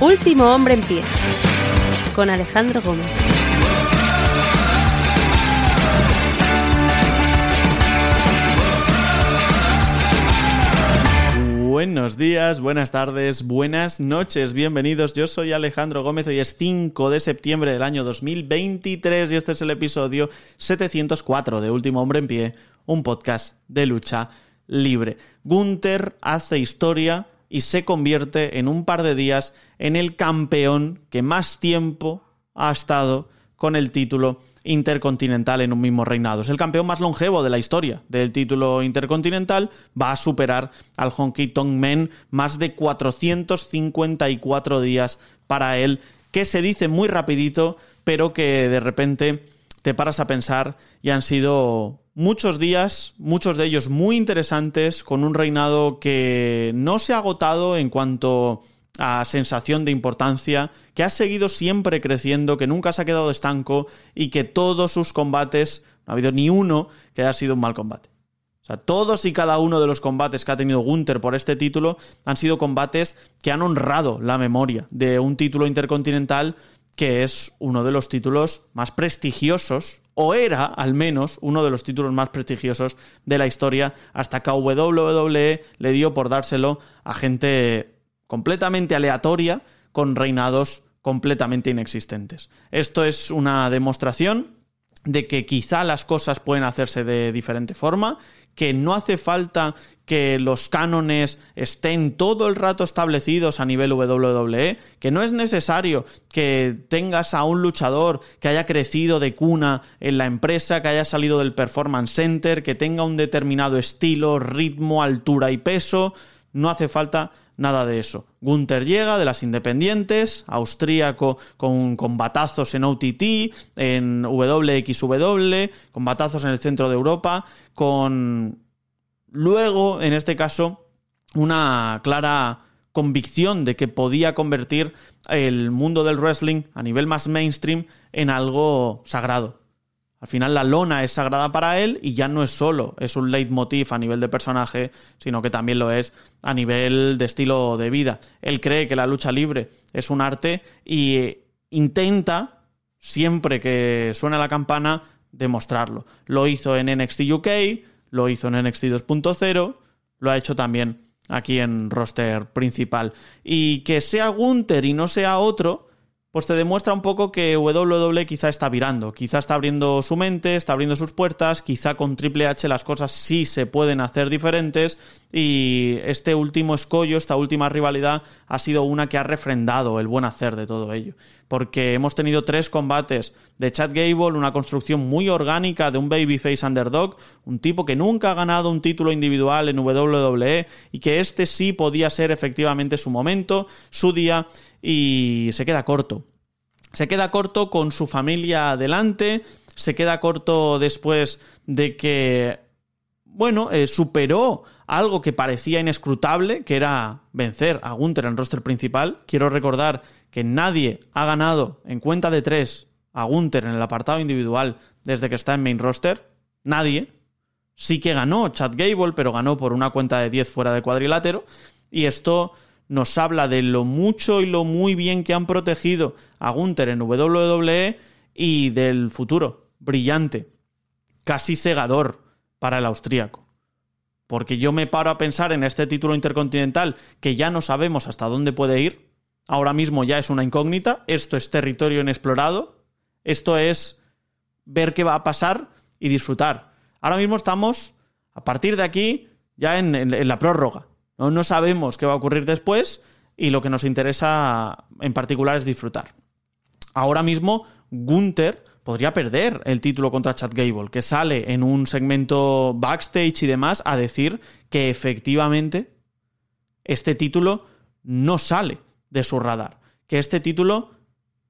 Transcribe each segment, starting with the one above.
Último hombre en pie con Alejandro Gómez. Buenos días, buenas tardes, buenas noches, bienvenidos. Yo soy Alejandro Gómez, hoy es 5 de septiembre del año 2023 y este es el episodio 704 de Último Hombre en Pie, un podcast de lucha libre. Gunther hace historia y se convierte en un par de días en el campeón que más tiempo ha estado con el título intercontinental en un mismo reinado. Es el campeón más longevo de la historia del título intercontinental. Va a superar al Honky Tonk Men más de 454 días para él, que se dice muy rapidito, pero que de repente te paras a pensar y han sido muchos días, muchos de ellos muy interesantes, con un reinado que no se ha agotado en cuanto a sensación de importancia, que ha seguido siempre creciendo, que nunca se ha quedado estanco y que todos sus combates, no ha habido ni uno que haya sido un mal combate. O sea, todos y cada uno de los combates que ha tenido Gunther por este título han sido combates que han honrado la memoria de un título intercontinental que es uno de los títulos más prestigiosos, o era al menos uno de los títulos más prestigiosos de la historia, hasta que WWE le dio por dárselo a gente completamente aleatoria con reinados completamente inexistentes. Esto es una demostración de que quizá las cosas pueden hacerse de diferente forma, que no hace falta que los cánones estén todo el rato establecidos a nivel WWE, que no es necesario que tengas a un luchador que haya crecido de cuna en la empresa, que haya salido del Performance Center, que tenga un determinado estilo, ritmo, altura y peso, no hace falta nada de eso. Gunther llega de las Independientes, austríaco con, batazos en OTT, en WXW, con batazos en el centro de Europa, con luego, en este caso, una clara convicción de que podía convertir el mundo del wrestling a nivel más mainstream en algo sagrado. Al final la lona es sagrada para él y ya no es solo, es un leitmotiv a nivel de personaje, sino que también lo es a nivel de estilo de vida. Él cree que la lucha libre es un arte y intenta, siempre que suena la campana, demostrarlo. Lo hizo en NXT UK, lo hizo en NXT 2.0, lo ha hecho también aquí en roster principal. Y que sea Gunther y no sea otro, pues te demuestra un poco que WWE quizá está virando, quizá está abriendo su mente, está abriendo sus puertas, quizá con Triple H las cosas sí se pueden hacer diferentes y este último escollo, esta última rivalidad ha sido una que ha refrendado el buen hacer de todo ello. Porque hemos tenido tres combates de Chad Gable, una construcción muy orgánica de un babyface underdog, un tipo que nunca ha ganado un título individual en WWE y que este sí podía ser efectivamente su momento, su día y se queda corto. Se queda corto con su familia adelante, se queda corto después de que, bueno, eh, superó algo que parecía inescrutable, que era vencer a Gunther en roster principal. Quiero recordar que nadie ha ganado en cuenta de tres a Gunther en el apartado individual desde que está en main roster. Nadie. Sí que ganó Chad Gable, pero ganó por una cuenta de 10 fuera de cuadrilátero. Y esto nos habla de lo mucho y lo muy bien que han protegido a Gunther en WWE y del futuro brillante, casi cegador para el austríaco. Porque yo me paro a pensar en este título intercontinental que ya no sabemos hasta dónde puede ir. Ahora mismo ya es una incógnita. Esto es territorio inexplorado. Esto es ver qué va a pasar y disfrutar. Ahora mismo estamos, a partir de aquí, ya en, la prórroga. No, sabemos qué va a ocurrir después y lo que nos interesa en particular es disfrutar. Ahora mismo, Gunther podría perder el título contra Chad Gable, que sale en un segmento backstage y demás a decir que efectivamente este título no sale de su radar, que este título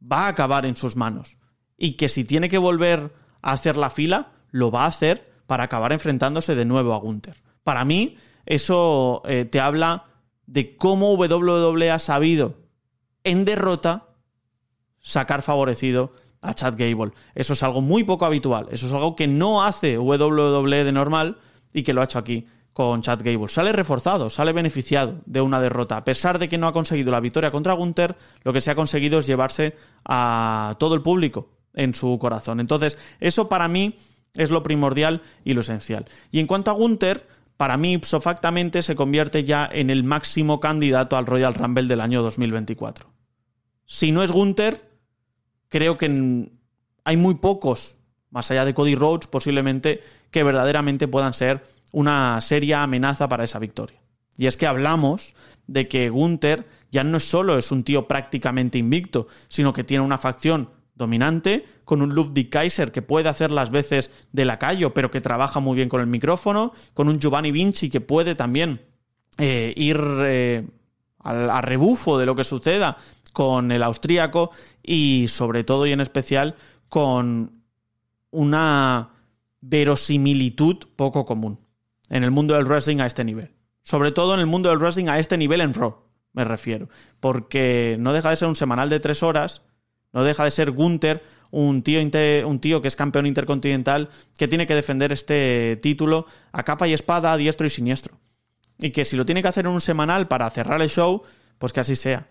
va a acabar en sus manos y que si tiene que volver a hacer la fila, lo va a hacer para acabar enfrentándose de nuevo a Gunther. Para mí, eso eh, te habla de cómo WWE ha sabido en derrota sacar favorecido a Chad Gable. Eso es algo muy poco habitual. Eso es algo que no hace WWE de normal y que lo ha hecho aquí con Chad Gable. Sale reforzado, sale beneficiado de una derrota. A pesar de que no ha conseguido la victoria contra Gunther, lo que se ha conseguido es llevarse a todo el público en su corazón. Entonces, eso para mí es lo primordial y lo esencial. Y en cuanto a Gunther, para mí, ipso factamente, se convierte ya en el máximo candidato al Royal Rumble del año 2024. Si no es Gunther, creo que hay muy pocos, más allá de Cody Rhodes, posiblemente, que verdaderamente puedan ser una seria amenaza para esa victoria. Y es que hablamos de que Gunther ya no solo es un tío prácticamente invicto, sino que tiene una facción dominante, con un Ludwig Kaiser que puede hacer las veces de lacayo, pero que trabaja muy bien con el micrófono, con un Giovanni Vinci que puede también eh, ir eh, a rebufo de lo que suceda con el austríaco y sobre todo y en especial con una verosimilitud poco común en el mundo del wrestling a este nivel. Sobre todo en el mundo del wrestling a este nivel en Raw, me refiero. Porque no deja de ser un semanal de tres horas, no deja de ser Gunther, un tío, un tío que es campeón intercontinental, que tiene que defender este título a capa y espada, a diestro y siniestro. Y que si lo tiene que hacer en un semanal para cerrar el show, pues que así sea.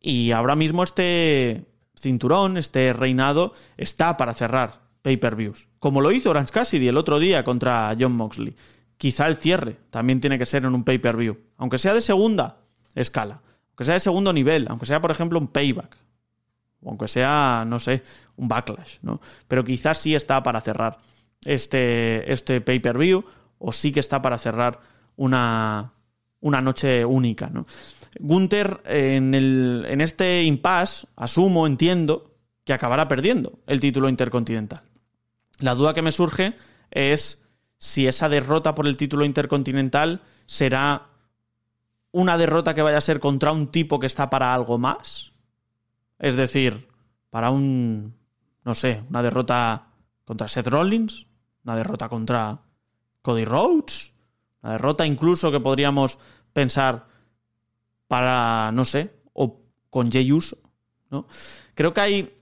Y ahora mismo este cinturón, este reinado, está para cerrar pay-per-views. Como lo hizo Orange Cassidy el otro día contra John Moxley. Quizá el cierre también tiene que ser en un pay-per-view. Aunque sea de segunda escala. Aunque sea de segundo nivel. Aunque sea, por ejemplo, un payback. O aunque sea, no sé, un backlash, ¿no? Pero quizás sí está para cerrar este, este pay-per-view. O sí que está para cerrar una, una noche única, ¿no? Gunther en, el, en este impasse, asumo, entiendo, que acabará perdiendo el título intercontinental. La duda que me surge es si esa derrota por el título intercontinental será una derrota que vaya a ser contra un tipo que está para algo más. Es decir, para un, no sé, una derrota contra Seth Rollins, una derrota contra Cody Rhodes, una derrota incluso que podríamos pensar para, no sé, o con Jey Uso, ¿no? Creo que hay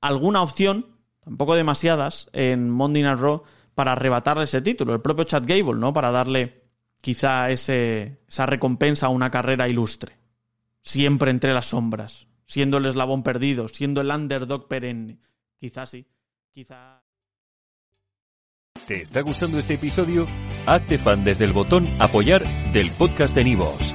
alguna opción, tampoco demasiadas, en Monday Night Raw para arrebatarle ese título. El propio Chad Gable, ¿no? Para darle quizá esa recompensa a una carrera ilustre. Siempre entre las sombras, siendo el eslabón perdido, siendo el underdog perenne. Quizá sí, quizá... ¿Te está gustando este episodio? Hazte fan desde el botón apoyar del podcast de Nivos.